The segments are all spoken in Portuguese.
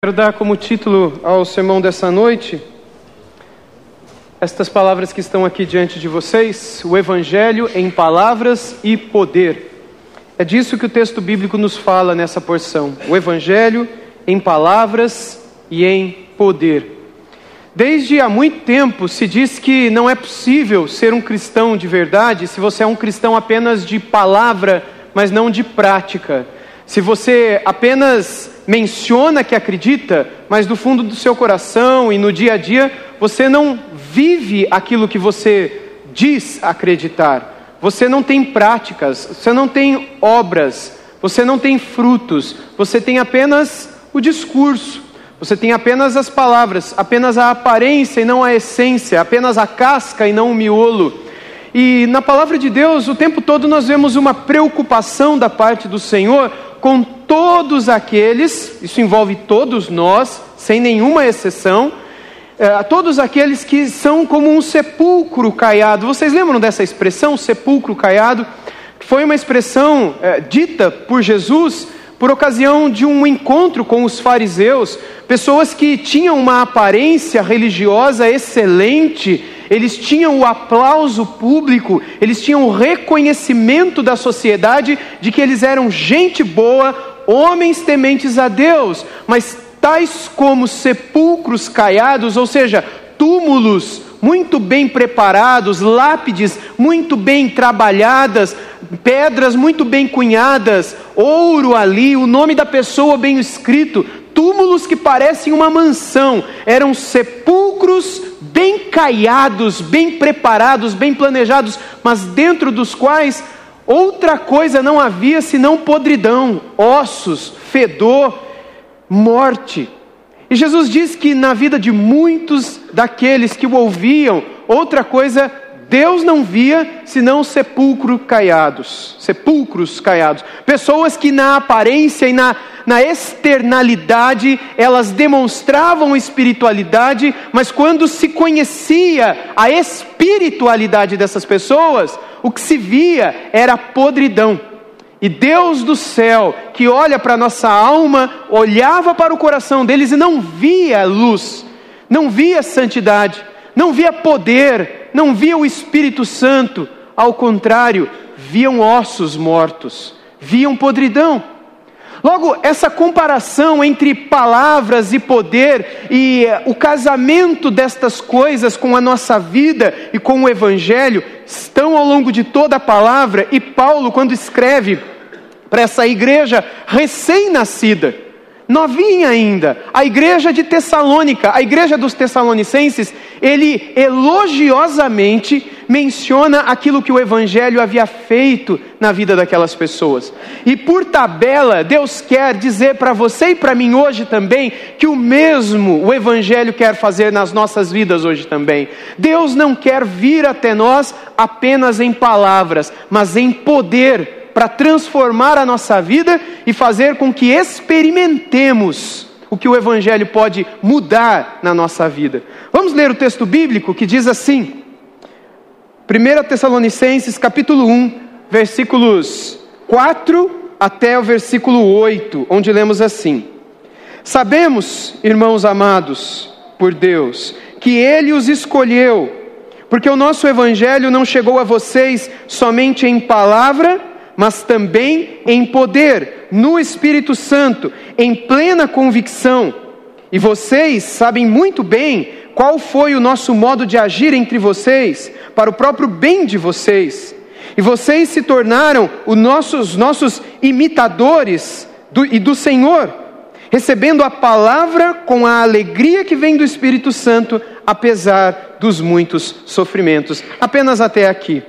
Quero dar como título ao sermão dessa noite estas palavras que estão aqui diante de vocês: o Evangelho em palavras e poder. É disso que o texto bíblico nos fala nessa porção: o Evangelho em palavras e em poder. Desde há muito tempo se diz que não é possível ser um cristão de verdade se você é um cristão apenas de palavra, mas não de prática. Se você apenas menciona que acredita, mas do fundo do seu coração e no dia a dia você não vive aquilo que você diz acreditar. Você não tem práticas, você não tem obras, você não tem frutos, você tem apenas o discurso, você tem apenas as palavras, apenas a aparência e não a essência, apenas a casca e não o miolo. E na palavra de Deus, o tempo todo nós vemos uma preocupação da parte do Senhor com todos aqueles, isso envolve todos nós, sem nenhuma exceção, é, todos aqueles que são como um sepulcro caiado. Vocês lembram dessa expressão, sepulcro caiado? Foi uma expressão é, dita por Jesus por ocasião de um encontro com os fariseus, pessoas que tinham uma aparência religiosa excelente, eles tinham o aplauso público, eles tinham o reconhecimento da sociedade de que eles eram gente boa, homens tementes a Deus, mas tais como sepulcros caiados, ou seja, túmulos muito bem preparados, lápides muito bem trabalhadas, pedras muito bem cunhadas, ouro ali, o nome da pessoa bem escrito, túmulos que parecem uma mansão, eram sepulcros bem caiados, bem preparados, bem planejados, mas dentro dos quais outra coisa não havia senão podridão, ossos, fedor, morte. E Jesus diz que na vida de muitos daqueles que o ouviam, outra coisa Deus não via senão sepulcros caiados, sepulcros caiados, pessoas que na aparência e na, na externalidade elas demonstravam espiritualidade, mas quando se conhecia a espiritualidade dessas pessoas, o que se via era podridão. E Deus do céu, que olha para a nossa alma, olhava para o coração deles e não via luz, não via santidade, não via poder, não via o Espírito Santo, ao contrário, viam ossos mortos, viam podridão. Logo, essa comparação entre palavras e poder e eh, o casamento destas coisas com a nossa vida e com o Evangelho estão ao longo de toda a palavra, e Paulo, quando escreve para essa igreja recém-nascida, novinha ainda, a igreja de Tessalônica, a igreja dos Tessalonicenses, ele elogiosamente menciona aquilo que o Evangelho havia feito na vida daquelas pessoas. E por tabela, Deus quer dizer para você e para mim hoje também que o mesmo o Evangelho quer fazer nas nossas vidas hoje também. Deus não quer vir até nós apenas em palavras, mas em poder para transformar a nossa vida e fazer com que experimentemos o que o Evangelho pode mudar na nossa vida. Vamos ler o texto bíblico que diz assim, 1 Tessalonicenses capítulo 1, versículos 4 até o versículo 8, onde lemos assim: Sabemos, irmãos amados por Deus, que Ele os escolheu, porque o nosso Evangelho não chegou a vocês somente em palavra, mas também em poder, no Espírito Santo, em plena convicção. E vocês sabem muito bem qual foi o nosso modo de agir entre vocês, para o próprio bem de vocês. E vocês se tornaram os nossos, nossos imitadores do, e do Senhor, recebendo a palavra com a alegria que vem do Espírito Santo, apesar dos muitos sofrimentos. Apenas até aqui.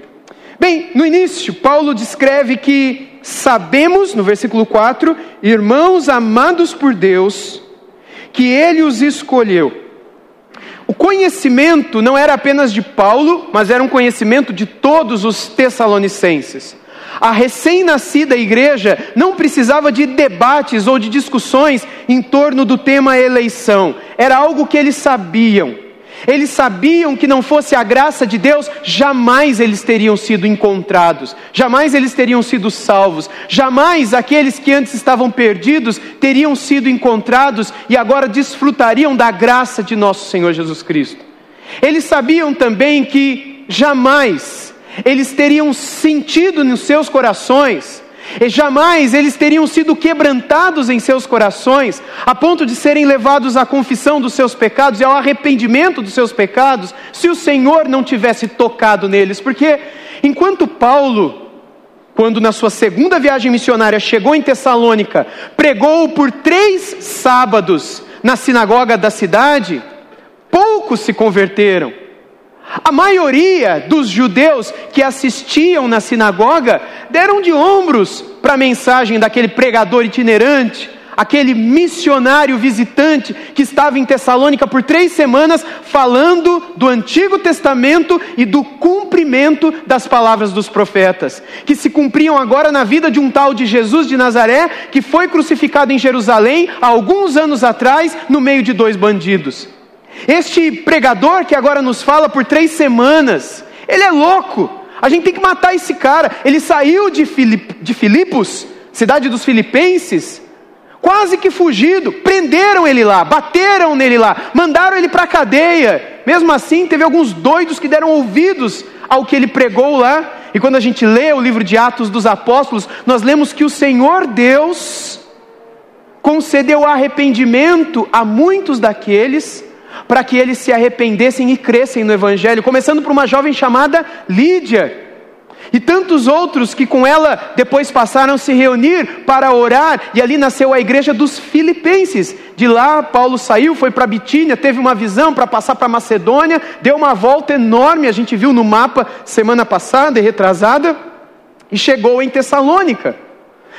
Bem, no início, Paulo descreve que sabemos, no versículo 4, irmãos amados por Deus, que ele os escolheu. O conhecimento não era apenas de Paulo, mas era um conhecimento de todos os tessalonicenses. A recém-nascida igreja não precisava de debates ou de discussões em torno do tema eleição, era algo que eles sabiam. Eles sabiam que não fosse a graça de Deus, jamais eles teriam sido encontrados, jamais eles teriam sido salvos, jamais aqueles que antes estavam perdidos teriam sido encontrados e agora desfrutariam da graça de nosso Senhor Jesus Cristo. Eles sabiam também que jamais eles teriam sentido nos seus corações e jamais eles teriam sido quebrantados em seus corações, a ponto de serem levados à confissão dos seus pecados e ao arrependimento dos seus pecados, se o Senhor não tivesse tocado neles. Porque enquanto Paulo, quando na sua segunda viagem missionária chegou em Tessalônica, pregou por três sábados na sinagoga da cidade, poucos se converteram. A maioria dos judeus que assistiam na sinagoga deram de ombros para a mensagem daquele pregador itinerante, aquele missionário visitante que estava em Tessalônica por três semanas falando do Antigo Testamento e do cumprimento das palavras dos profetas, que se cumpriam agora na vida de um tal de Jesus de Nazaré, que foi crucificado em Jerusalém há alguns anos atrás, no meio de dois bandidos. Este pregador que agora nos fala por três semanas, ele é louco. A gente tem que matar esse cara. Ele saiu de, Filip, de Filipos, cidade dos Filipenses, quase que fugido. Prenderam ele lá, bateram nele lá, mandaram ele para a cadeia. Mesmo assim, teve alguns doidos que deram ouvidos ao que ele pregou lá. E quando a gente lê o livro de Atos dos Apóstolos, nós lemos que o Senhor Deus concedeu arrependimento a muitos daqueles para que eles se arrependessem e crescem no Evangelho, começando por uma jovem chamada Lídia. E tantos outros que com ela depois passaram a se reunir para orar, e ali nasceu a igreja dos Filipenses. De lá, Paulo saiu, foi para Bitínia, teve uma visão para passar para Macedônia, deu uma volta enorme, a gente viu no mapa semana passada e retrasada, e chegou em Tessalônica.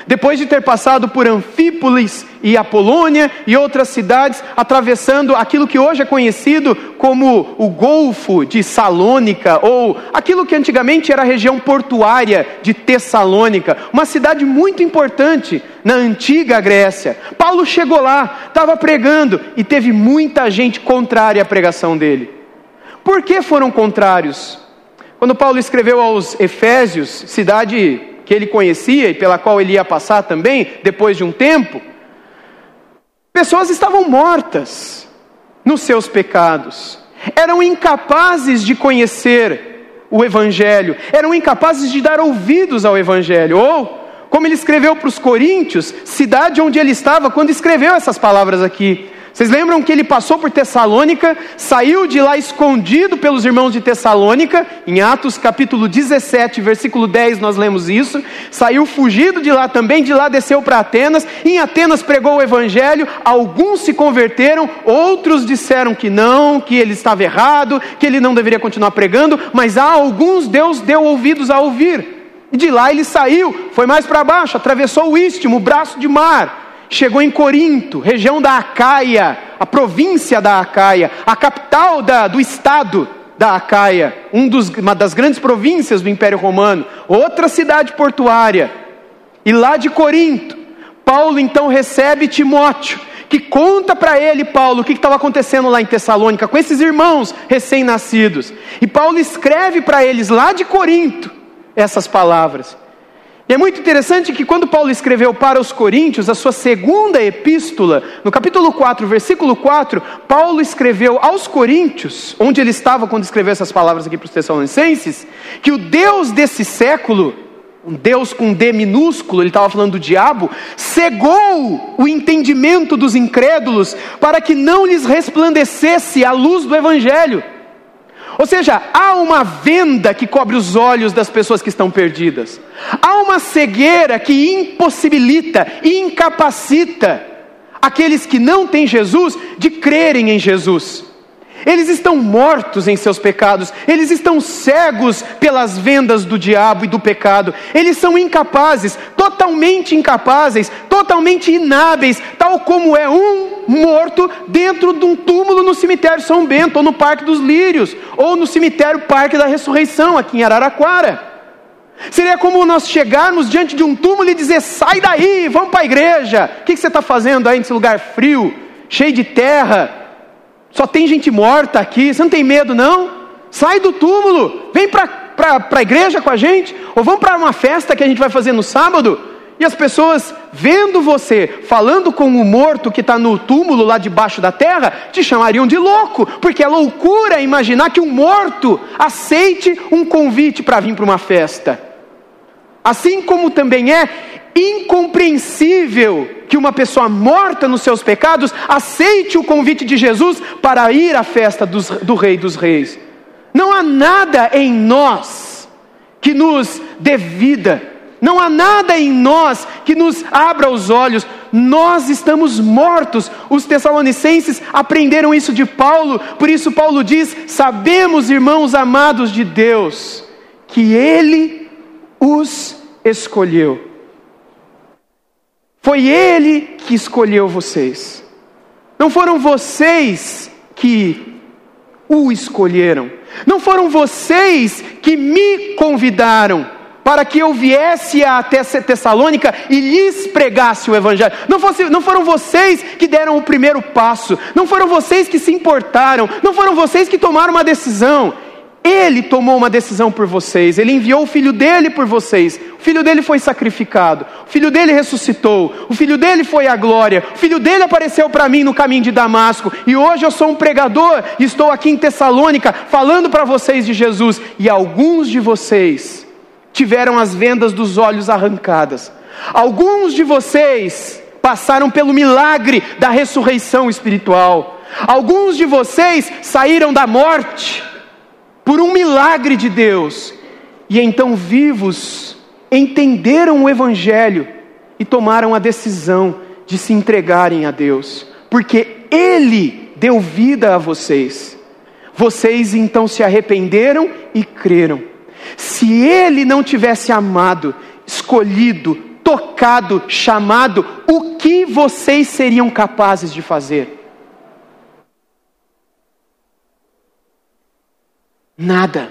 Depois de ter passado por Anfípolis e Apolônia e outras cidades, atravessando aquilo que hoje é conhecido como o Golfo de Salônica, ou aquilo que antigamente era a região portuária de Tessalônica, uma cidade muito importante na antiga Grécia. Paulo chegou lá, estava pregando e teve muita gente contrária à pregação dele. Por que foram contrários? Quando Paulo escreveu aos Efésios, cidade que ele conhecia e pela qual ele ia passar também, depois de um tempo, pessoas estavam mortas nos seus pecados, eram incapazes de conhecer o Evangelho, eram incapazes de dar ouvidos ao Evangelho, ou, como ele escreveu para os Coríntios, cidade onde ele estava quando escreveu essas palavras aqui, vocês lembram que ele passou por Tessalônica, saiu de lá escondido pelos irmãos de Tessalônica, em Atos capítulo 17, versículo 10, nós lemos isso. Saiu fugido de lá também, de lá desceu para Atenas, em Atenas pregou o evangelho, alguns se converteram, outros disseram que não, que ele estava errado, que ele não deveria continuar pregando, mas a alguns Deus deu ouvidos a ouvir. E de lá ele saiu, foi mais para baixo, atravessou o istmo, o braço de mar chegou em Corinto, região da Acaia, a província da Acaia, a capital da, do estado da Acaia, um dos, uma das grandes províncias do Império Romano, outra cidade portuária. E lá de Corinto, Paulo então recebe Timóteo, que conta para ele, Paulo, o que estava acontecendo lá em Tessalônica, com esses irmãos recém-nascidos. E Paulo escreve para eles lá de Corinto essas palavras. E é muito interessante que quando Paulo escreveu para os Coríntios, a sua segunda epístola, no capítulo 4, versículo 4, Paulo escreveu aos Coríntios, onde ele estava quando escreveu essas palavras aqui para os Tessalonicenses, que o Deus desse século, um Deus com D minúsculo, ele estava falando do diabo, cegou o entendimento dos incrédulos para que não lhes resplandecesse a luz do Evangelho. Ou seja, há uma venda que cobre os olhos das pessoas que estão perdidas. Há uma cegueira que impossibilita incapacita aqueles que não têm Jesus de crerem em Jesus. Eles estão mortos em seus pecados, eles estão cegos pelas vendas do diabo e do pecado, eles são incapazes, totalmente incapazes, totalmente inábeis, tal como é um morto dentro de um túmulo no cemitério São Bento, ou no Parque dos Lírios, ou no cemitério Parque da Ressurreição, aqui em Araraquara. Seria como nós chegarmos diante de um túmulo e dizer: sai daí, vamos para a igreja. O que você está fazendo aí nesse lugar frio, cheio de terra? Só tem gente morta aqui, você não tem medo não? Sai do túmulo, vem para a igreja com a gente, ou vamos para uma festa que a gente vai fazer no sábado. E as pessoas, vendo você falando com o morto que está no túmulo lá debaixo da terra, te chamariam de louco, porque é loucura imaginar que um morto aceite um convite para vir para uma festa. Assim como também é incompreensível que uma pessoa morta nos seus pecados aceite o convite de Jesus para ir à festa dos, do Rei dos Reis. Não há nada em nós que nos dê vida, não há nada em nós que nos abra os olhos, nós estamos mortos. Os Tessalonicenses aprenderam isso de Paulo, por isso Paulo diz: Sabemos, irmãos amados de Deus, que Ele os escolheu. Foi Ele que escolheu vocês. Não foram vocês que o escolheram. Não foram vocês que me convidaram para que eu viesse a Tessalônica e lhes pregasse o Evangelho. Não, fosse, não foram vocês que deram o primeiro passo. Não foram vocês que se importaram. Não foram vocês que tomaram uma decisão. Ele tomou uma decisão por vocês, ele enviou o filho dele por vocês. O filho dele foi sacrificado, o filho dele ressuscitou, o filho dele foi a glória, o filho dele apareceu para mim no caminho de Damasco. E hoje eu sou um pregador e estou aqui em Tessalônica falando para vocês de Jesus. E alguns de vocês tiveram as vendas dos olhos arrancadas, alguns de vocês passaram pelo milagre da ressurreição espiritual, alguns de vocês saíram da morte por um milagre de Deus, e então vivos entenderam o Evangelho e tomaram a decisão de se entregarem a Deus, porque Ele deu vida a vocês. Vocês então se arrependeram e creram. Se Ele não tivesse amado, escolhido, tocado, chamado, o que vocês seriam capazes de fazer? Nada.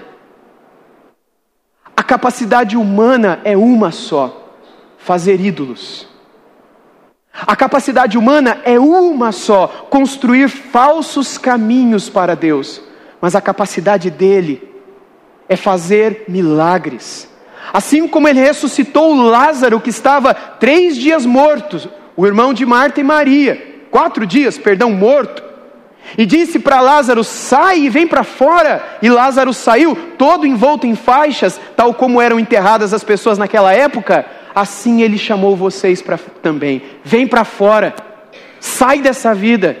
A capacidade humana é uma só: fazer ídolos. A capacidade humana é uma só: construir falsos caminhos para Deus. Mas a capacidade dele é fazer milagres. Assim como ele ressuscitou Lázaro, que estava três dias morto, o irmão de Marta e Maria, quatro dias, perdão, morto. E disse para Lázaro: sai e vem para fora. E Lázaro saiu, todo envolto em faixas, tal como eram enterradas as pessoas naquela época. Assim ele chamou vocês para também. Vem para fora, sai dessa vida.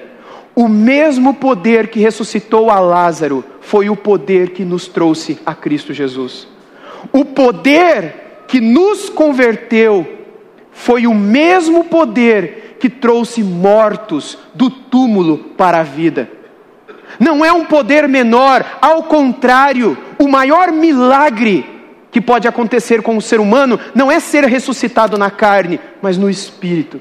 O mesmo poder que ressuscitou a Lázaro foi o poder que nos trouxe a Cristo Jesus. O poder que nos converteu foi o mesmo poder que trouxe mortos do túmulo para a vida. Não é um poder menor, ao contrário, o maior milagre que pode acontecer com o ser humano não é ser ressuscitado na carne, mas no espírito.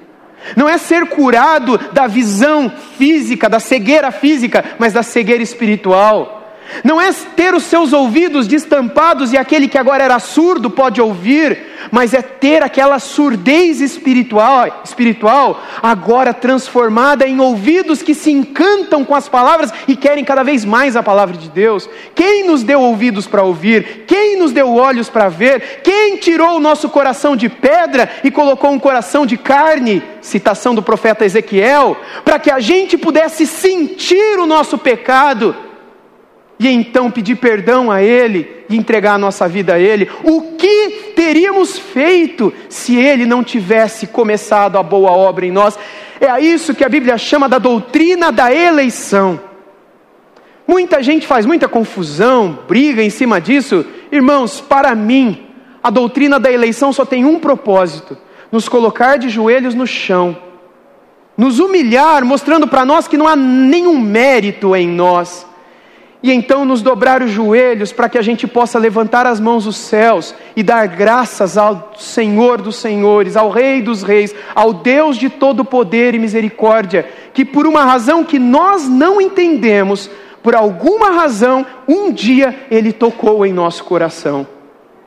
Não é ser curado da visão física, da cegueira física, mas da cegueira espiritual. Não é ter os seus ouvidos destampados e aquele que agora era surdo pode ouvir, mas é ter aquela surdez espiritual, espiritual agora transformada em ouvidos que se encantam com as palavras e querem cada vez mais a palavra de Deus. Quem nos deu ouvidos para ouvir? Quem nos deu olhos para ver? Quem tirou o nosso coração de pedra e colocou um coração de carne? Citação do profeta Ezequiel, para que a gente pudesse sentir o nosso pecado e então pedir perdão a Ele e entregar a nossa vida a Ele, o que teríamos feito se Ele não tivesse começado a boa obra em nós? É a isso que a Bíblia chama da doutrina da eleição. Muita gente faz muita confusão, briga em cima disso. Irmãos, para mim, a doutrina da eleição só tem um propósito: nos colocar de joelhos no chão, nos humilhar, mostrando para nós que não há nenhum mérito em nós e então nos dobrar os joelhos para que a gente possa levantar as mãos aos céus e dar graças ao Senhor dos Senhores, ao Rei dos Reis, ao Deus de todo poder e misericórdia, que por uma razão que nós não entendemos, por alguma razão, um dia Ele tocou em nosso coração,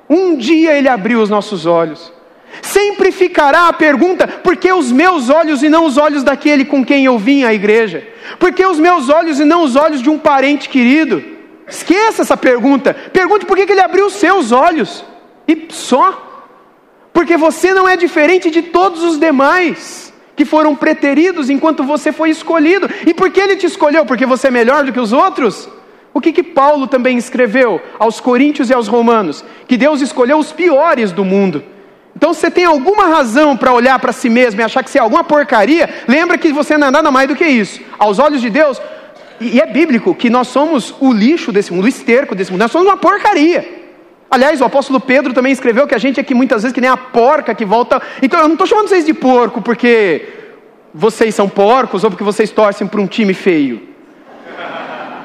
um dia Ele abriu os nossos olhos. Sempre ficará a pergunta: por que os meus olhos e não os olhos daquele com quem eu vim à igreja? Por que os meus olhos e não os olhos de um parente querido? Esqueça essa pergunta. Pergunte por que ele abriu os seus olhos. E só. Porque você não é diferente de todos os demais que foram preteridos enquanto você foi escolhido. E por que ele te escolheu? Porque você é melhor do que os outros? O que, que Paulo também escreveu aos Coríntios e aos Romanos? Que Deus escolheu os piores do mundo. Então, se você tem alguma razão para olhar para si mesmo e achar que você é alguma porcaria, lembra que você não é nada mais do que isso. Aos olhos de Deus, e é bíblico que nós somos o lixo desse mundo, o esterco desse mundo, nós somos uma porcaria. Aliás, o apóstolo Pedro também escreveu que a gente é que muitas vezes que nem a porca que volta. Então, eu não estou chamando vocês de porco porque vocês são porcos ou porque vocês torcem para um time feio.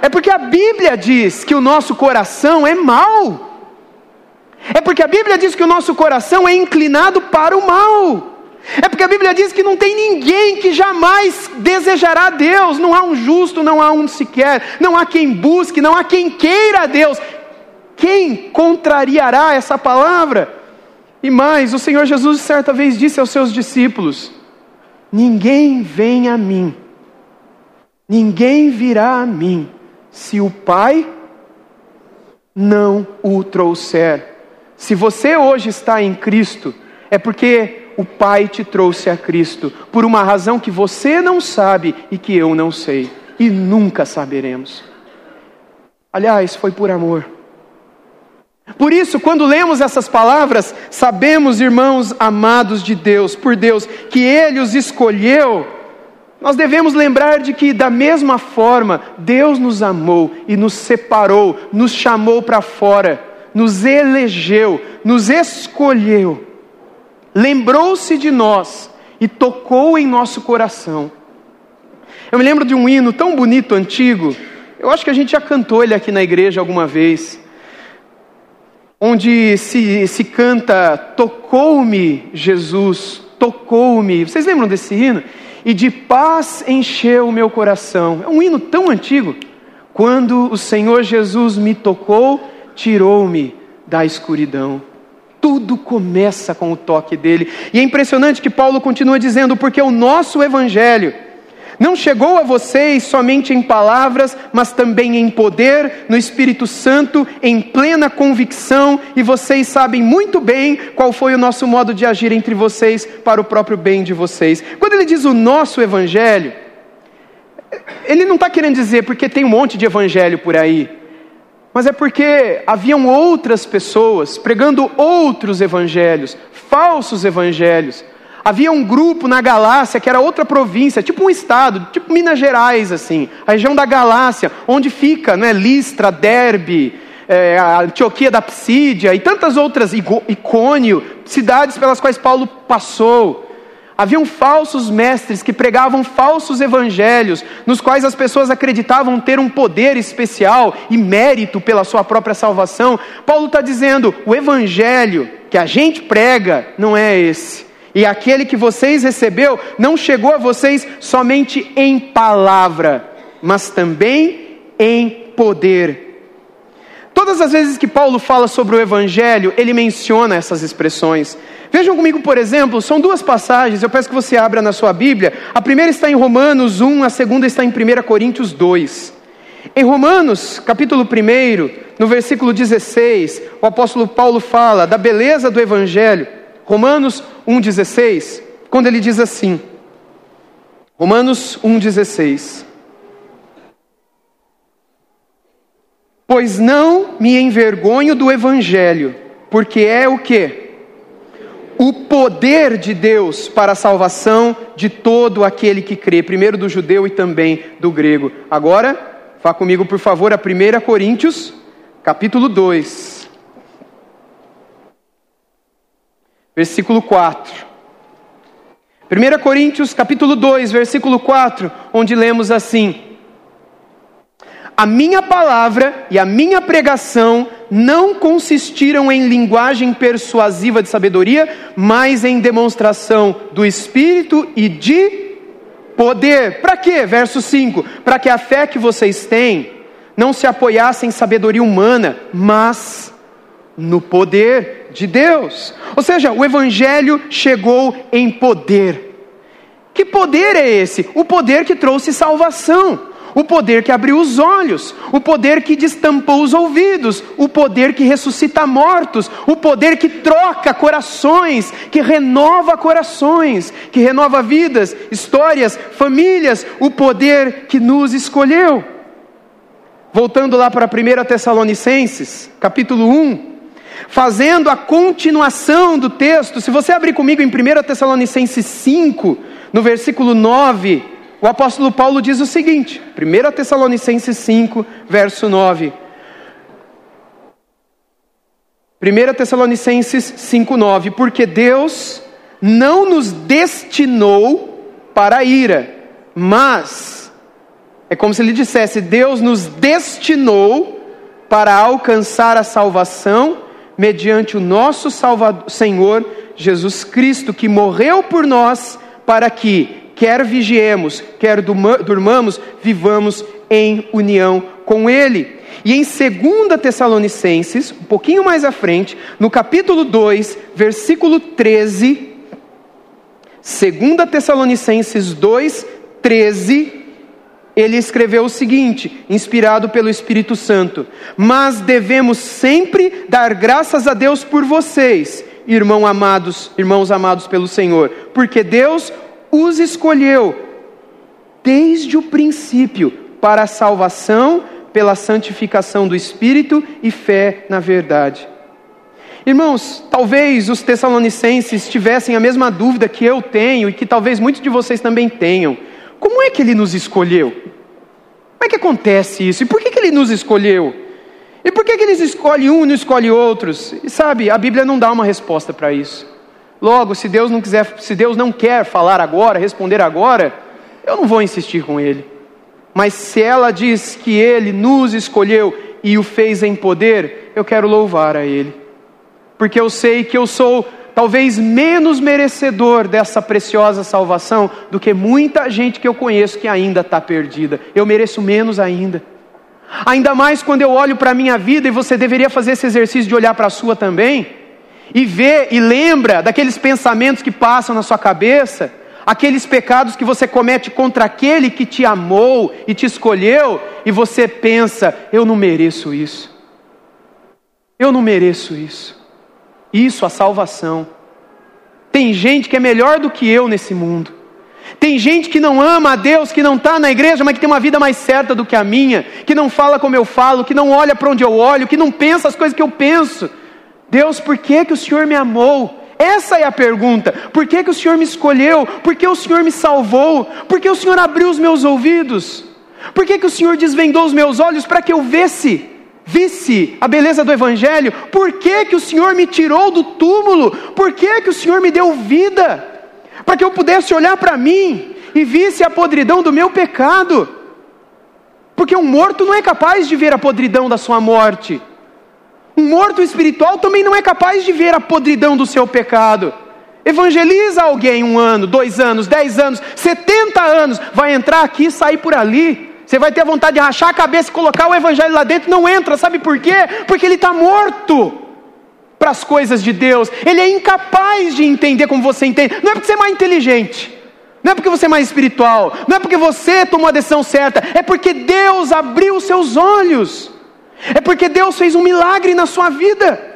É porque a Bíblia diz que o nosso coração é mau. É porque a Bíblia diz que o nosso coração é inclinado para o mal. É porque a Bíblia diz que não tem ninguém que jamais desejará Deus, não há um justo, não há um sequer, não há quem busque, não há quem queira Deus. Quem contrariará essa palavra? E mais, o Senhor Jesus certa vez disse aos seus discípulos: Ninguém vem a mim, ninguém virá a mim, se o Pai não o trouxer. Se você hoje está em Cristo, é porque o Pai te trouxe a Cristo, por uma razão que você não sabe e que eu não sei, e nunca saberemos. Aliás, foi por amor. Por isso, quando lemos essas palavras, sabemos, irmãos amados de Deus, por Deus, que Ele os escolheu. Nós devemos lembrar de que, da mesma forma, Deus nos amou e nos separou, nos chamou para fora nos elegeu, nos escolheu, lembrou-se de nós e tocou em nosso coração. Eu me lembro de um hino tão bonito, antigo, eu acho que a gente já cantou ele aqui na igreja alguma vez, onde se, se canta: Tocou-me Jesus, tocou-me. Vocês lembram desse hino? E de paz encheu o meu coração. É um hino tão antigo. Quando o Senhor Jesus me tocou, tirou-me da escuridão. Tudo começa com o toque dele. E é impressionante que Paulo continua dizendo, porque o nosso evangelho não chegou a vocês somente em palavras, mas também em poder, no Espírito Santo, em plena convicção, e vocês sabem muito bem qual foi o nosso modo de agir entre vocês para o próprio bem de vocês. Quando ele diz o nosso evangelho, ele não está querendo dizer porque tem um monte de evangelho por aí mas é porque haviam outras pessoas pregando outros evangelhos, falsos evangelhos. Havia um grupo na Galácia que era outra província, tipo um estado, tipo Minas Gerais, assim, a região da Galácia, onde fica né, Listra, Derbe, é, a Antioquia da Psídia e tantas outras, Icônio, cidades pelas quais Paulo passou. Haviam falsos mestres que pregavam falsos evangelhos, nos quais as pessoas acreditavam ter um poder especial e mérito pela sua própria salvação. Paulo está dizendo: o evangelho que a gente prega não é esse. E aquele que vocês recebeu não chegou a vocês somente em palavra, mas também em poder Todas as vezes que Paulo fala sobre o Evangelho, ele menciona essas expressões. Vejam comigo, por exemplo, são duas passagens, eu peço que você abra na sua Bíblia. A primeira está em Romanos 1, a segunda está em 1 Coríntios 2. Em Romanos, capítulo 1, no versículo 16, o apóstolo Paulo fala da beleza do Evangelho. Romanos 1,16, quando ele diz assim: Romanos 1,16. Pois não me envergonho do evangelho, porque é o que? O poder de Deus para a salvação de todo aquele que crê, primeiro do judeu e também do grego. Agora, vá comigo, por favor, a 1 Coríntios, capítulo 2, versículo 4. 1 Coríntios, capítulo 2, versículo 4, onde lemos assim: a minha palavra e a minha pregação não consistiram em linguagem persuasiva de sabedoria, mas em demonstração do Espírito e de poder. Para quê? Verso 5: Para que a fé que vocês têm não se apoiasse em sabedoria humana, mas no poder de Deus. Ou seja, o Evangelho chegou em poder. Que poder é esse? O poder que trouxe salvação, o poder que abriu os olhos, o poder que destampou os ouvidos, o poder que ressuscita mortos, o poder que troca corações, que renova corações, que renova vidas, histórias, famílias, o poder que nos escolheu. Voltando lá para 1 Tessalonicenses, capítulo 1, fazendo a continuação do texto, se você abrir comigo em 1 Tessalonicenses 5, no versículo 9, o apóstolo Paulo diz o seguinte: 1 Tessalonicenses 5, verso 9. 1 Tessalonicenses 5,9: Porque Deus não nos destinou para a ira, mas é como se ele dissesse: Deus nos destinou para alcançar a salvação mediante o nosso Salvador, Senhor Jesus Cristo, que morreu por nós para que, quer vigiemos, quer durmamos, vivamos em união com Ele. E em 2 Tessalonicenses, um pouquinho mais à frente, no capítulo 2, versículo 13, 2 Tessalonicenses 2, 13, ele escreveu o seguinte, inspirado pelo Espírito Santo: Mas devemos sempre dar graças a Deus por vocês, irmãos amados, irmãos amados pelo Senhor, porque Deus os escolheu desde o princípio para a salvação pela santificação do Espírito e fé na verdade. Irmãos, talvez os tessalonicenses tivessem a mesma dúvida que eu tenho e que talvez muitos de vocês também tenham. Como é que ele nos escolheu? Como é que acontece isso? E por que, que ele nos escolheu? E por que, que eles escolhem um e não escolhem outros? E sabe, a Bíblia não dá uma resposta para isso. Logo, se Deus não quiser, se Deus não quer falar agora, responder agora, eu não vou insistir com ele. Mas se ela diz que ele nos escolheu e o fez em poder, eu quero louvar a ele. Porque eu sei que eu sou talvez menos merecedor dessa preciosa salvação do que muita gente que eu conheço que ainda está perdida. Eu mereço menos ainda. Ainda mais quando eu olho para a minha vida, e você deveria fazer esse exercício de olhar para a sua também, e ver e lembra daqueles pensamentos que passam na sua cabeça, aqueles pecados que você comete contra aquele que te amou e te escolheu, e você pensa: eu não mereço isso. Eu não mereço isso. Isso, a salvação. Tem gente que é melhor do que eu nesse mundo. Tem gente que não ama a Deus, que não está na igreja, mas que tem uma vida mais certa do que a minha, que não fala como eu falo, que não olha para onde eu olho, que não pensa as coisas que eu penso. Deus, por que, que o Senhor me amou? Essa é a pergunta. Por que, que o Senhor me escolheu? Por que o Senhor me salvou? Por que o Senhor abriu os meus ouvidos? Por que, que o Senhor desvendou os meus olhos para que eu visse? visse a beleza do Evangelho, por que, que o Senhor me tirou do túmulo? Por que, que o Senhor me deu vida? Para que eu pudesse olhar para mim e visse a podridão do meu pecado. Porque um morto não é capaz de ver a podridão da sua morte. Um morto espiritual também não é capaz de ver a podridão do seu pecado. Evangeliza alguém um ano, dois anos, dez anos, setenta anos, vai entrar aqui e sair por ali. Você vai ter vontade de rachar a cabeça e colocar o evangelho lá dentro, não entra, sabe por quê? Porque ele está morto para as coisas de Deus, ele é incapaz de entender como você entende, não é porque você é mais inteligente, não é porque você é mais espiritual, não é porque você tomou a decisão certa, é porque Deus abriu os seus olhos, é porque Deus fez um milagre na sua vida.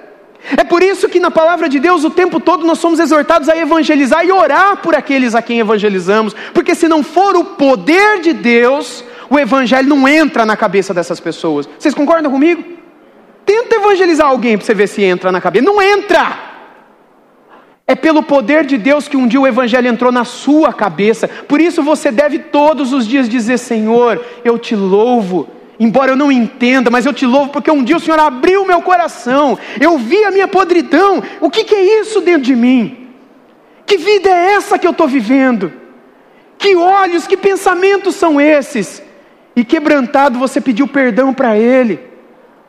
É por isso que na palavra de Deus o tempo todo nós somos exortados a evangelizar e orar por aqueles a quem evangelizamos, porque se não for o poder de Deus, o evangelho não entra na cabeça dessas pessoas. Vocês concordam comigo? Tenta evangelizar alguém para você ver se entra na cabeça. Não entra! É pelo poder de Deus que um dia o Evangelho entrou na sua cabeça. Por isso você deve todos os dias dizer: Senhor, eu te louvo. Embora eu não entenda, mas eu te louvo porque um dia o Senhor abriu meu coração. Eu vi a minha podridão. O que, que é isso dentro de mim? Que vida é essa que eu estou vivendo? Que olhos, que pensamentos são esses? E quebrantado, você pediu perdão para Ele.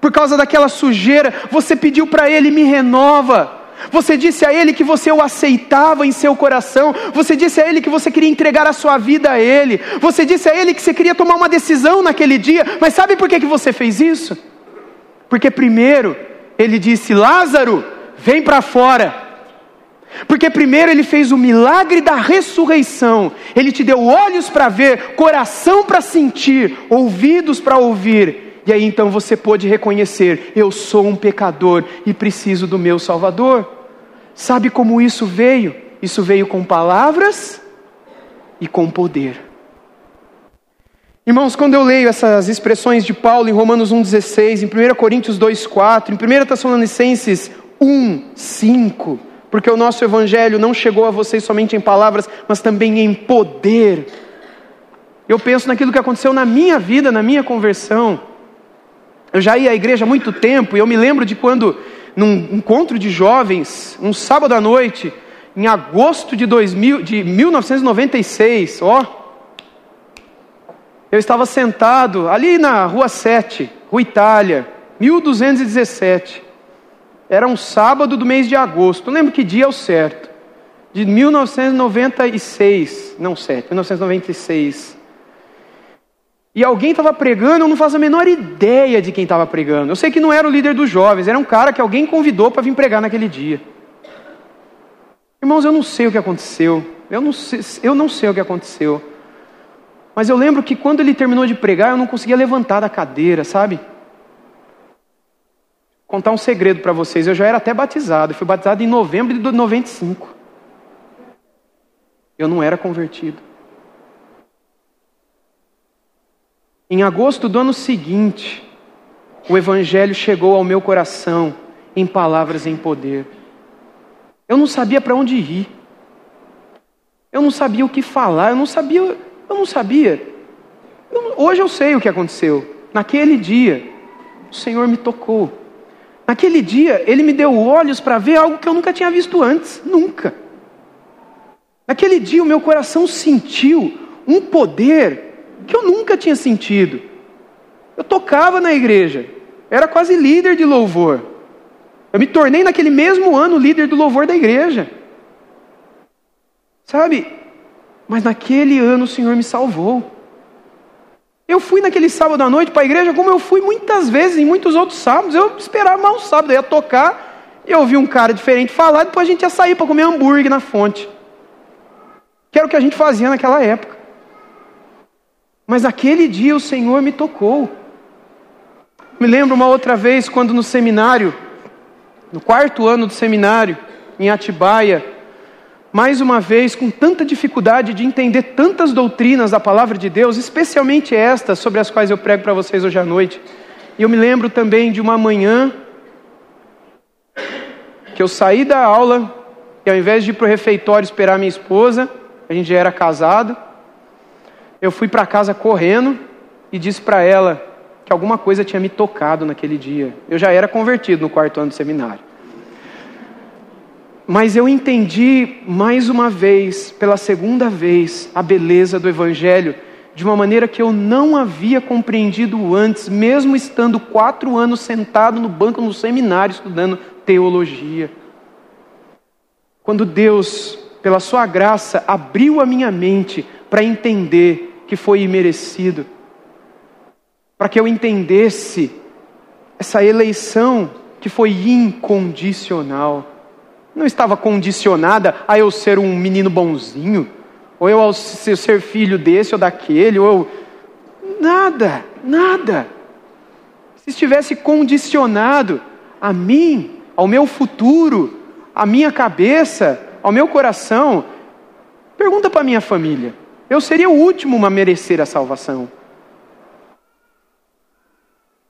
Por causa daquela sujeira, você pediu para Ele: me renova. Você disse a Ele que você o aceitava em seu coração. Você disse a Ele que você queria entregar a sua vida a Ele. Você disse a Ele que você queria tomar uma decisão naquele dia. Mas sabe por que, que você fez isso? Porque primeiro ele disse: Lázaro, vem para fora. Porque primeiro ele fez o milagre da ressurreição, ele te deu olhos para ver, coração para sentir, ouvidos para ouvir, e aí então você pôde reconhecer: eu sou um pecador e preciso do meu Salvador. Sabe como isso veio? Isso veio com palavras e com poder. Irmãos, quando eu leio essas expressões de Paulo em Romanos 1,16, em 1 Coríntios 2,4, em 1 Tessalonicenses 1,5, porque o nosso evangelho não chegou a vocês somente em palavras, mas também em poder. Eu penso naquilo que aconteceu na minha vida, na minha conversão. Eu já ia à igreja há muito tempo e eu me lembro de quando, num encontro de jovens, um sábado à noite, em agosto de, 2000, de 1996, ó, eu estava sentado ali na Rua 7, Rua Itália, 1217. Era um sábado do mês de agosto, não lembro que dia é o certo. De 1996, não 7, 1996. E alguém estava pregando, eu não faço a menor ideia de quem estava pregando. Eu sei que não era o líder dos jovens, era um cara que alguém convidou para vir pregar naquele dia. Irmãos, eu não sei o que aconteceu. Eu não sei, eu não sei o que aconteceu. Mas eu lembro que quando ele terminou de pregar, eu não conseguia levantar da cadeira, sabe? contar um segredo para vocês. Eu já era até batizado. Fui batizado em novembro de 95. Eu não era convertido. Em agosto do ano seguinte, o Evangelho chegou ao meu coração em palavras em poder. Eu não sabia para onde ir. Eu não sabia o que falar. Eu não sabia. Eu não sabia. Eu, hoje eu sei o que aconteceu. Naquele dia, o Senhor me tocou. Naquele dia, ele me deu olhos para ver algo que eu nunca tinha visto antes, nunca. Naquele dia, o meu coração sentiu um poder que eu nunca tinha sentido. Eu tocava na igreja, era quase líder de louvor. Eu me tornei naquele mesmo ano líder do louvor da igreja. Sabe? Mas naquele ano o Senhor me salvou. Eu fui naquele sábado à noite para a igreja, como eu fui muitas vezes em muitos outros sábados. Eu esperava mais um sábado, eu ia tocar, eu ouvi um cara diferente falar, depois a gente ia sair para comer hambúrguer na fonte. Que era o que a gente fazia naquela época. Mas aquele dia o Senhor me tocou. Me lembro uma outra vez, quando no seminário, no quarto ano do seminário, em Atibaia, mais uma vez, com tanta dificuldade de entender tantas doutrinas da palavra de Deus, especialmente estas sobre as quais eu prego para vocês hoje à noite. E eu me lembro também de uma manhã que eu saí da aula e ao invés de ir para o refeitório esperar minha esposa, a gente já era casado, eu fui para casa correndo e disse para ela que alguma coisa tinha me tocado naquele dia. Eu já era convertido no quarto ano do seminário. Mas eu entendi mais uma vez, pela segunda vez, a beleza do Evangelho de uma maneira que eu não havia compreendido antes, mesmo estando quatro anos sentado no banco no seminário estudando teologia. Quando Deus, pela Sua graça, abriu a minha mente para entender que foi imerecido, para que eu entendesse essa eleição que foi incondicional não estava condicionada a eu ser um menino bonzinho, ou eu ao ser filho desse ou daquele, ou eu. Nada, nada. Se estivesse condicionado a mim, ao meu futuro, à minha cabeça, ao meu coração, pergunta para minha família. Eu seria o último a merecer a salvação.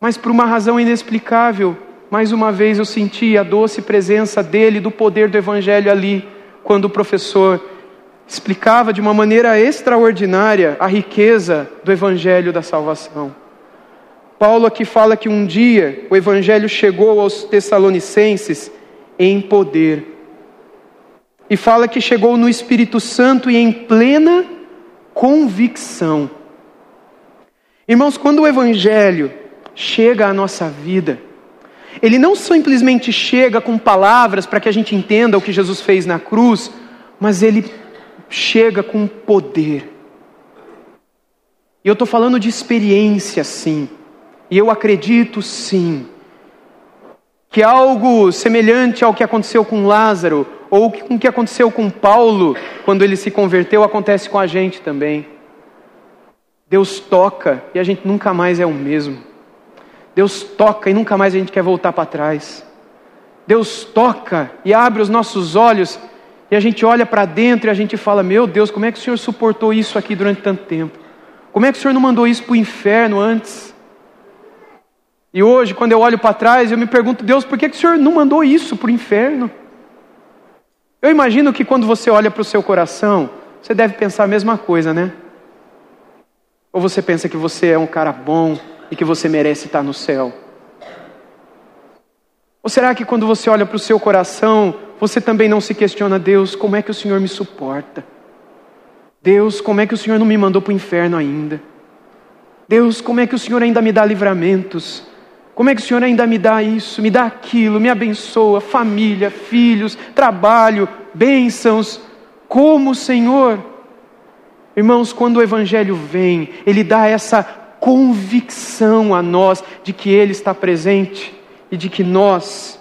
Mas por uma razão inexplicável, mais uma vez eu senti a doce presença dele, do poder do Evangelho ali, quando o professor explicava de uma maneira extraordinária a riqueza do Evangelho da salvação. Paulo aqui fala que um dia o Evangelho chegou aos Tessalonicenses em poder. E fala que chegou no Espírito Santo e em plena convicção. Irmãos, quando o Evangelho chega à nossa vida, ele não simplesmente chega com palavras para que a gente entenda o que Jesus fez na cruz, mas ele chega com poder. E eu estou falando de experiência, sim. E eu acredito, sim, que algo semelhante ao que aconteceu com Lázaro, ou com o que aconteceu com Paulo quando ele se converteu, acontece com a gente também. Deus toca e a gente nunca mais é o mesmo. Deus toca e nunca mais a gente quer voltar para trás. Deus toca e abre os nossos olhos e a gente olha para dentro e a gente fala: Meu Deus, como é que o Senhor suportou isso aqui durante tanto tempo? Como é que o Senhor não mandou isso para o inferno antes? E hoje, quando eu olho para trás, eu me pergunto: Deus, por que, que o Senhor não mandou isso para o inferno? Eu imagino que quando você olha para o seu coração, você deve pensar a mesma coisa, né? Ou você pensa que você é um cara bom e que você merece estar no céu? Ou será que quando você olha para o seu coração, você também não se questiona, Deus, como é que o Senhor me suporta? Deus, como é que o Senhor não me mandou para o inferno ainda? Deus, como é que o Senhor ainda me dá livramentos? Como é que o Senhor ainda me dá isso, me dá aquilo, me abençoa, família, filhos, trabalho, bênçãos? Como, Senhor? Irmãos, quando o Evangelho vem, ele dá essa convicção a nós de que Ele está presente e de que nós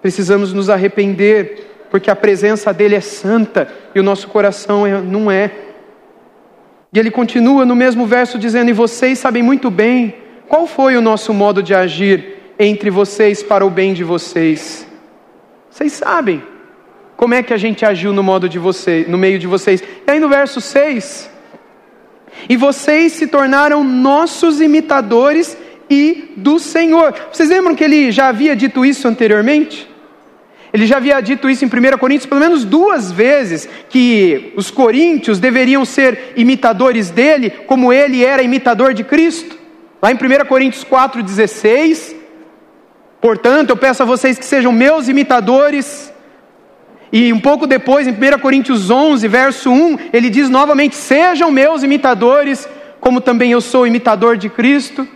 precisamos nos arrepender, porque a presença dEle é santa e o nosso coração é, não é. E ele continua no mesmo verso dizendo: E vocês sabem muito bem qual foi o nosso modo de agir entre vocês para o bem de vocês? Vocês sabem como é que a gente agiu no modo de vocês, no meio de vocês. E aí no verso 6, e vocês se tornaram nossos imitadores e do Senhor. Vocês lembram que ele já havia dito isso anteriormente? Ele já havia dito isso em 1 Coríntios pelo menos duas vezes, que os coríntios deveriam ser imitadores dele, como ele era imitador de Cristo. Lá em 1 Coríntios 4,16, portanto, eu peço a vocês que sejam meus imitadores. E um pouco depois, em 1 Coríntios 11, verso 1, ele diz novamente: Sejam meus imitadores, como também eu sou imitador de Cristo.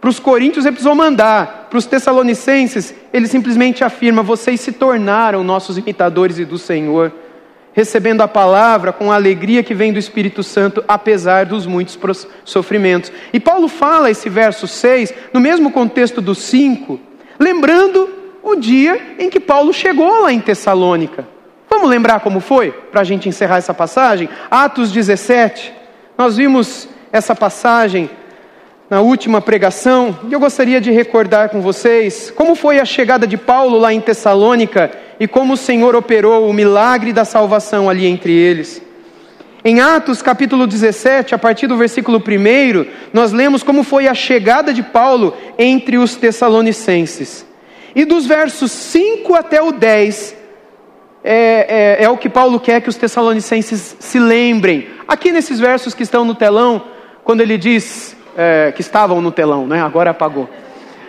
Para os coríntios ele precisou mandar, para os tessalonicenses ele simplesmente afirma: Vocês se tornaram nossos imitadores e do Senhor recebendo a palavra com a alegria que vem do Espírito Santo, apesar dos muitos sofrimentos. E Paulo fala esse verso 6, no mesmo contexto do 5, lembrando o dia em que Paulo chegou lá em Tessalônica. Vamos lembrar como foi, para a gente encerrar essa passagem? Atos 17, nós vimos essa passagem na última pregação, e eu gostaria de recordar com vocês como foi a chegada de Paulo lá em Tessalônica e como o Senhor operou o milagre da salvação ali entre eles. Em Atos capítulo 17, a partir do versículo 1, nós lemos como foi a chegada de Paulo entre os tessalonicenses. E dos versos 5 até o 10, é, é, é, o que Paulo quer que os tessalonicenses se lembrem. Aqui nesses versos que estão no telão, quando ele diz é, que estavam no telão, né? agora apagou.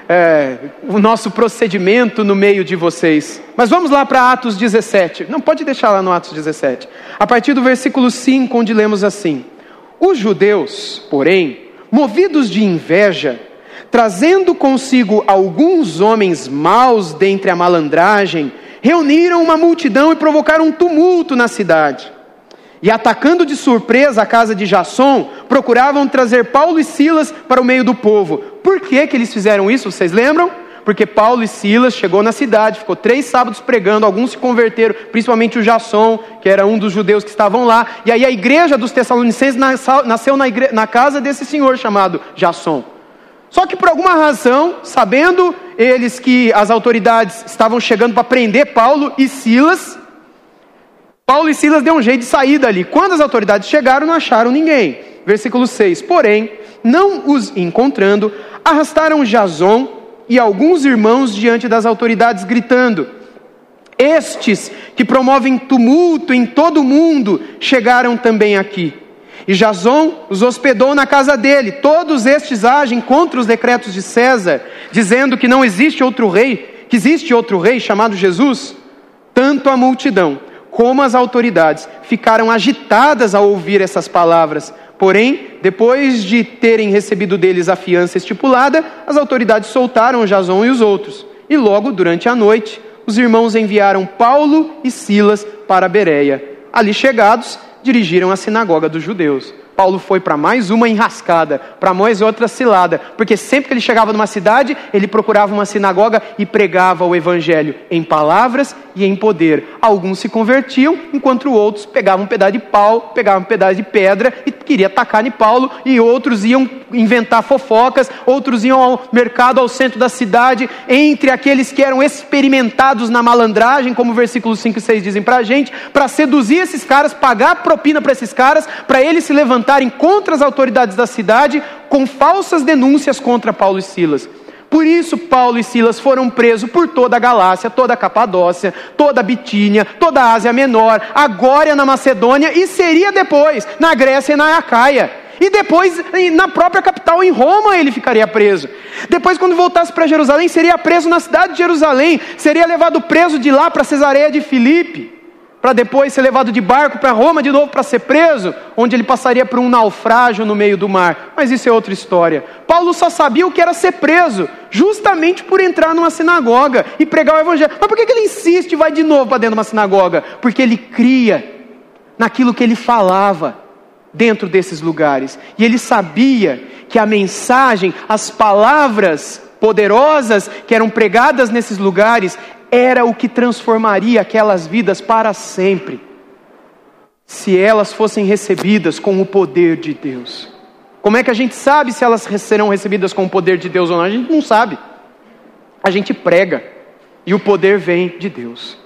É, o nosso procedimento no meio de vocês. Mas vamos lá para Atos 17. Não pode deixar lá no Atos 17. A partir do versículo 5, onde lemos assim: Os judeus, porém, movidos de inveja, trazendo consigo alguns homens maus dentre a malandragem, reuniram uma multidão e provocaram um tumulto na cidade. E atacando de surpresa a casa de Jasson, procuravam trazer Paulo e Silas para o meio do povo. Por que, que eles fizeram isso? Vocês lembram? Porque Paulo e Silas chegou na cidade, ficou três sábados pregando, alguns se converteram, principalmente o Jasson, que era um dos judeus que estavam lá. E aí a igreja dos Tessalonicenses nasceu na, igre... na casa desse senhor chamado Jasson. Só que por alguma razão, sabendo eles que as autoridades estavam chegando para prender Paulo e Silas, Paulo e Silas deu um jeito de sair dali. Quando as autoridades chegaram, não acharam ninguém. Versículo 6: Porém, não os encontrando, arrastaram Jason e alguns irmãos diante das autoridades, gritando: Estes que promovem tumulto em todo o mundo chegaram também aqui. E Jason os hospedou na casa dele. Todos estes agem contra os decretos de César, dizendo que não existe outro rei, que existe outro rei chamado Jesus. Tanto a multidão como as autoridades ficaram agitadas ao ouvir essas palavras. Porém, depois de terem recebido deles a fiança estipulada, as autoridades soltaram Jason e os outros. E logo durante a noite, os irmãos enviaram Paulo e Silas para Bereia. Ali chegados, dirigiram a sinagoga dos judeus. Paulo foi para mais uma enrascada, para mais outra cilada, porque sempre que ele chegava numa cidade, ele procurava uma sinagoga e pregava o evangelho em palavras e em poder. Alguns se convertiam, enquanto outros pegavam um pedaço de pau, pegavam um pedaço de pedra e queria atacar em Paulo, e outros iam inventar fofocas, outros iam ao mercado, ao centro da cidade, entre aqueles que eram experimentados na malandragem, como versículos 5 e 6 dizem para a gente, para seduzir esses caras, pagar propina para esses caras, para eles se levantarem contra as autoridades da cidade com falsas denúncias contra Paulo e Silas. Por isso, Paulo e Silas foram presos por toda a Galácia, toda a Capadócia, toda a Bitínia, toda a Ásia Menor, agora na Macedônia e seria depois na Grécia e na Acaia. E depois, na própria capital, em Roma, ele ficaria preso. Depois, quando voltasse para Jerusalém, seria preso na cidade de Jerusalém, seria levado preso de lá para Cesareia de Filipe para depois ser levado de barco para Roma de novo para ser preso, onde ele passaria por um naufrágio no meio do mar. Mas isso é outra história. Paulo só sabia o que era ser preso, justamente por entrar numa sinagoga e pregar o evangelho. Mas por que ele insiste e vai de novo para dentro de uma sinagoga? Porque ele cria naquilo que ele falava dentro desses lugares. E ele sabia que a mensagem, as palavras poderosas que eram pregadas nesses lugares era o que transformaria aquelas vidas para sempre, se elas fossem recebidas com o poder de Deus. Como é que a gente sabe se elas serão recebidas com o poder de Deus ou não? A gente não sabe. A gente prega e o poder vem de Deus.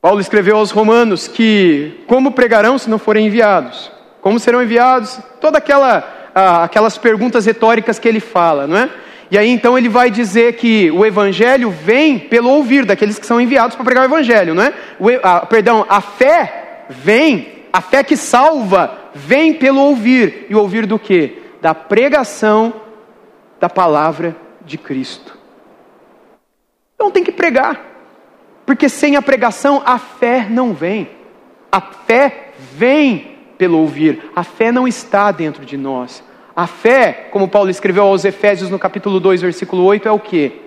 Paulo escreveu aos Romanos que como pregarão se não forem enviados? Como serão enviados? Toda aquela ah, aquelas perguntas retóricas que ele fala, não é? E aí então ele vai dizer que o evangelho vem pelo ouvir daqueles que são enviados para pregar o evangelho, não é? O, a, perdão, a fé vem, a fé que salva vem pelo ouvir. E ouvir do que? Da pregação da palavra de Cristo. Então tem que pregar. Porque sem a pregação a fé não vem. A fé vem pelo ouvir. A fé não está dentro de nós. A fé, como Paulo escreveu aos Efésios no capítulo 2, versículo 8, é o que?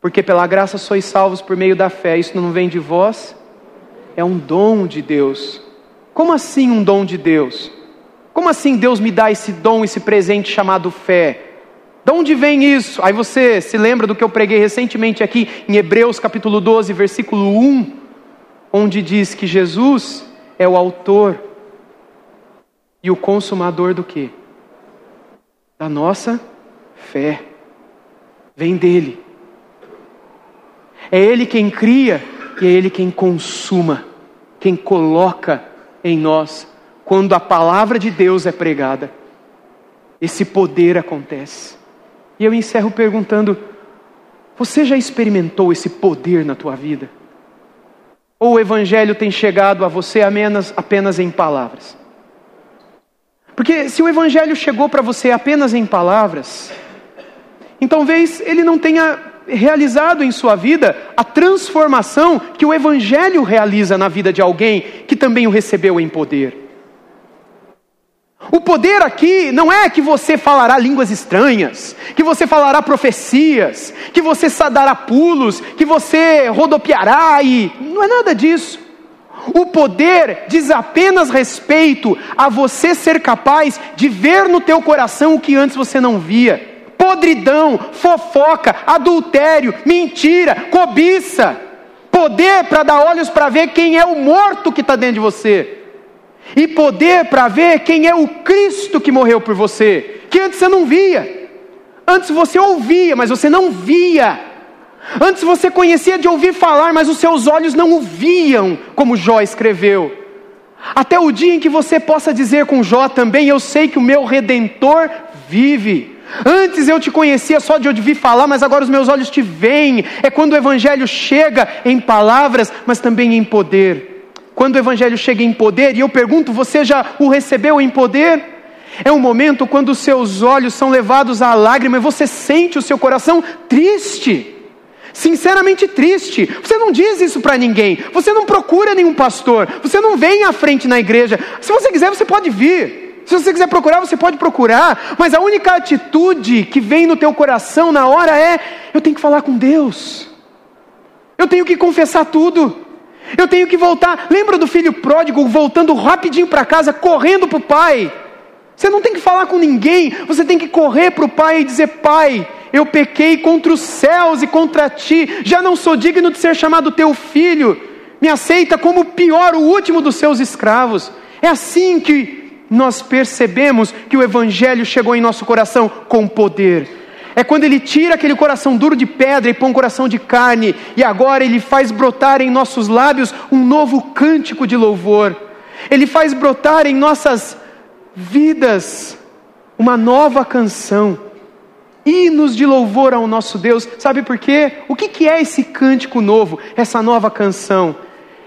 Porque pela graça sois salvos por meio da fé, isso não vem de vós, é um dom de Deus. Como assim um dom de Deus? Como assim Deus me dá esse dom, esse presente chamado fé? De onde vem isso? Aí você se lembra do que eu preguei recentemente aqui em Hebreus capítulo 12, versículo 1, onde diz que Jesus é o autor e o consumador do que? Da nossa fé. Vem dele. É ele quem cria e é ele quem consuma, quem coloca em nós. Quando a palavra de Deus é pregada, esse poder acontece. E eu encerro perguntando: você já experimentou esse poder na tua vida? Ou o Evangelho tem chegado a você apenas, apenas em palavras? Porque se o Evangelho chegou para você apenas em palavras, então talvez ele não tenha realizado em sua vida a transformação que o Evangelho realiza na vida de alguém que também o recebeu em poder. O poder aqui não é que você falará línguas estranhas, que você falará profecias, que você dará pulos, que você rodopiará e. Não é nada disso. O poder diz apenas respeito a você ser capaz de ver no teu coração o que antes você não via. Podridão, fofoca, adultério, mentira, cobiça. Poder para dar olhos para ver quem é o morto que está dentro de você. E poder para ver quem é o Cristo que morreu por você, que antes você não via. Antes você ouvia, mas você não via. Antes você conhecia de ouvir falar, mas os seus olhos não o viam, como Jó escreveu. Até o dia em que você possa dizer com Jó também: Eu sei que o meu redentor vive. Antes eu te conhecia só de ouvir falar, mas agora os meus olhos te veem. É quando o Evangelho chega em palavras, mas também em poder. Quando o Evangelho chega em poder, e eu pergunto: você já o recebeu em poder? É um momento quando os seus olhos são levados à lágrima e você sente o seu coração triste sinceramente triste. Você não diz isso para ninguém. Você não procura nenhum pastor. Você não vem à frente na igreja. Se você quiser, você pode vir. Se você quiser procurar, você pode procurar. Mas a única atitude que vem no teu coração na hora é: eu tenho que falar com Deus. Eu tenho que confessar tudo. Eu tenho que voltar. Lembra do filho pródigo voltando rapidinho para casa, correndo para o pai? Você não tem que falar com ninguém, você tem que correr para o pai e dizer: Pai, eu pequei contra os céus e contra ti, já não sou digno de ser chamado teu filho, me aceita como o pior, o último dos seus escravos. É assim que nós percebemos que o Evangelho chegou em nosso coração com poder. É quando ele tira aquele coração duro de pedra e põe um coração de carne, e agora ele faz brotar em nossos lábios um novo cântico de louvor. Ele faz brotar em nossas vidas uma nova canção, hinos de louvor ao nosso Deus. Sabe por quê? O que, que é esse cântico novo, essa nova canção?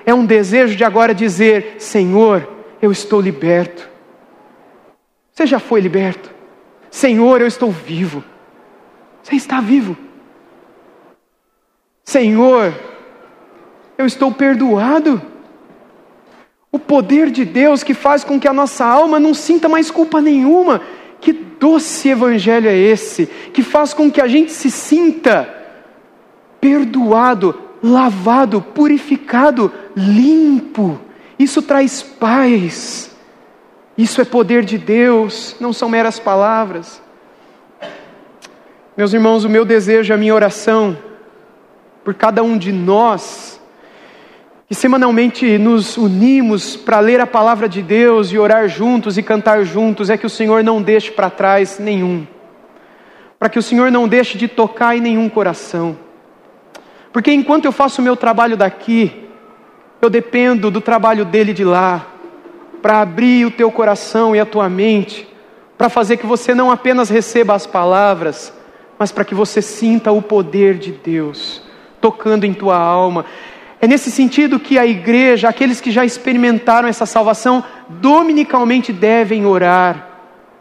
É um desejo de agora dizer: Senhor, eu estou liberto. Você já foi liberto? Senhor, eu estou vivo. Você está vivo. Senhor, eu estou perdoado. O poder de Deus que faz com que a nossa alma não sinta mais culpa nenhuma. Que doce evangelho é esse? Que faz com que a gente se sinta perdoado, lavado, purificado, limpo. Isso traz paz. Isso é poder de Deus, não são meras palavras. Meus irmãos, o meu desejo, a minha oração por cada um de nós, que semanalmente nos unimos para ler a palavra de Deus e orar juntos e cantar juntos, é que o Senhor não deixe para trás nenhum, para que o Senhor não deixe de tocar em nenhum coração, porque enquanto eu faço o meu trabalho daqui, eu dependo do trabalho dele de lá, para abrir o teu coração e a tua mente, para fazer que você não apenas receba as palavras, mas para que você sinta o poder de Deus tocando em tua alma. É nesse sentido que a igreja, aqueles que já experimentaram essa salvação, dominicalmente devem orar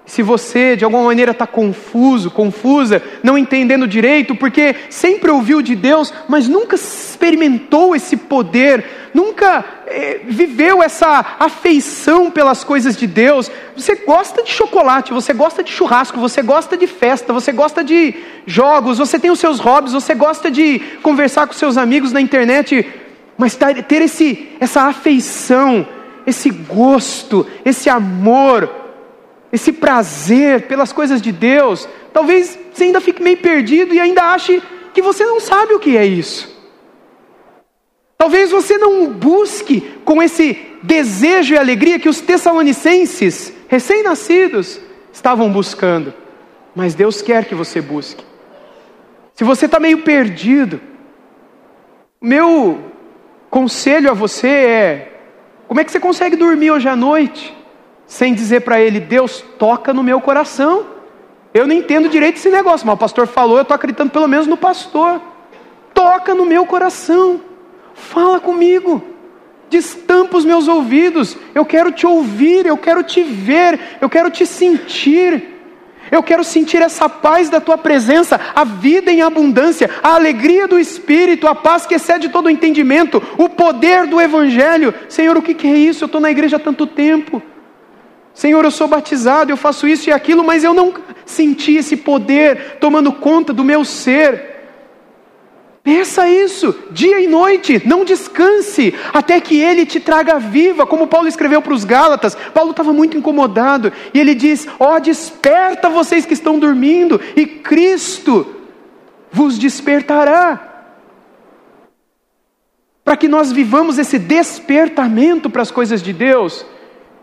se você de alguma maneira está confuso, confusa, não entendendo direito, porque sempre ouviu de Deus, mas nunca experimentou esse poder, nunca eh, viveu essa afeição pelas coisas de Deus. Você gosta de chocolate, você gosta de churrasco, você gosta de festa, você gosta de jogos, você tem os seus hobbies, você gosta de conversar com seus amigos na internet, mas ter esse, essa afeição, esse gosto, esse amor, esse prazer pelas coisas de Deus, talvez você ainda fique meio perdido e ainda ache que você não sabe o que é isso. Talvez você não busque com esse desejo e alegria que os tessalonicenses, recém-nascidos, estavam buscando. Mas Deus quer que você busque. Se você está meio perdido, meu conselho a você é: como é que você consegue dormir hoje à noite? sem dizer para ele: Deus toca no meu coração. Eu não entendo direito esse negócio, mas o pastor falou, eu estou acreditando pelo menos no pastor. Toca no meu coração, fala comigo, destampa os meus ouvidos. Eu quero te ouvir, eu quero te ver, eu quero te sentir. Eu quero sentir essa paz da tua presença, a vida em abundância, a alegria do Espírito, a paz que excede todo o entendimento, o poder do Evangelho. Senhor, o que, é isso? Eu estou na igreja há tanto tempo. Senhor, eu sou batizado, eu faço isso e aquilo, mas eu não senti esse poder tomando conta do meu ser. Peça isso, dia e noite, não descanse, até que Ele te traga viva, como Paulo escreveu para os Gálatas. Paulo estava muito incomodado, e ele diz: Ó, oh, desperta vocês que estão dormindo, e Cristo vos despertará. Para que nós vivamos esse despertamento para as coisas de Deus,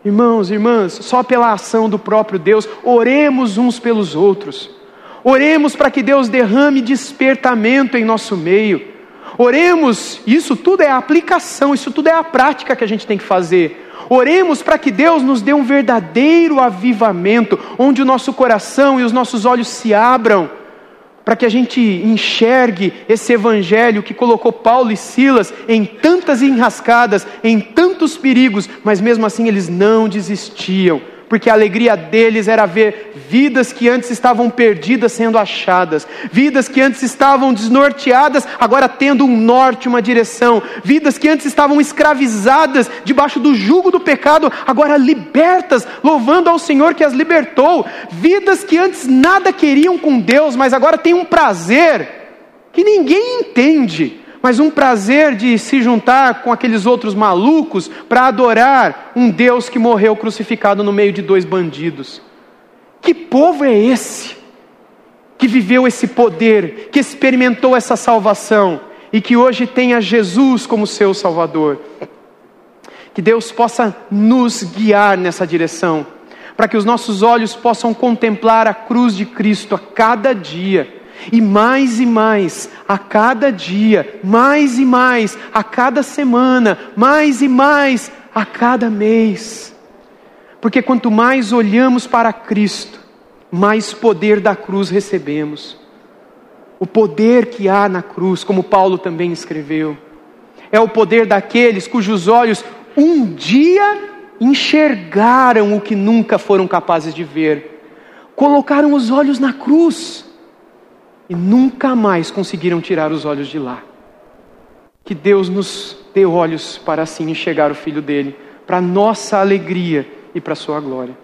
Irmãos, irmãs, só pela ação do próprio Deus, oremos uns pelos outros. Oremos para que Deus derrame despertamento em nosso meio. Oremos, isso tudo é a aplicação, isso tudo é a prática que a gente tem que fazer. Oremos para que Deus nos dê um verdadeiro avivamento, onde o nosso coração e os nossos olhos se abram para que a gente enxergue esse evangelho que colocou Paulo e Silas em tantas enrascadas, em tantos perigos, mas mesmo assim eles não desistiam porque a alegria deles era ver vidas que antes estavam perdidas sendo achadas, vidas que antes estavam desnorteadas, agora tendo um norte, uma direção, vidas que antes estavam escravizadas debaixo do jugo do pecado, agora libertas, louvando ao Senhor que as libertou, vidas que antes nada queriam com Deus, mas agora têm um prazer que ninguém entende mas um prazer de se juntar com aqueles outros malucos para adorar um Deus que morreu crucificado no meio de dois bandidos. Que povo é esse que viveu esse poder, que experimentou essa salvação e que hoje tem a Jesus como seu Salvador? Que Deus possa nos guiar nessa direção, para que os nossos olhos possam contemplar a cruz de Cristo a cada dia e mais e mais, a cada dia, mais e mais, a cada semana, mais e mais, a cada mês. Porque quanto mais olhamos para Cristo, mais poder da cruz recebemos. O poder que há na cruz, como Paulo também escreveu, é o poder daqueles cujos olhos um dia enxergaram o que nunca foram capazes de ver, colocaram os olhos na cruz e nunca mais conseguiram tirar os olhos de lá. Que Deus nos dê olhos para assim enxergar o Filho dele, para nossa alegria e para sua glória.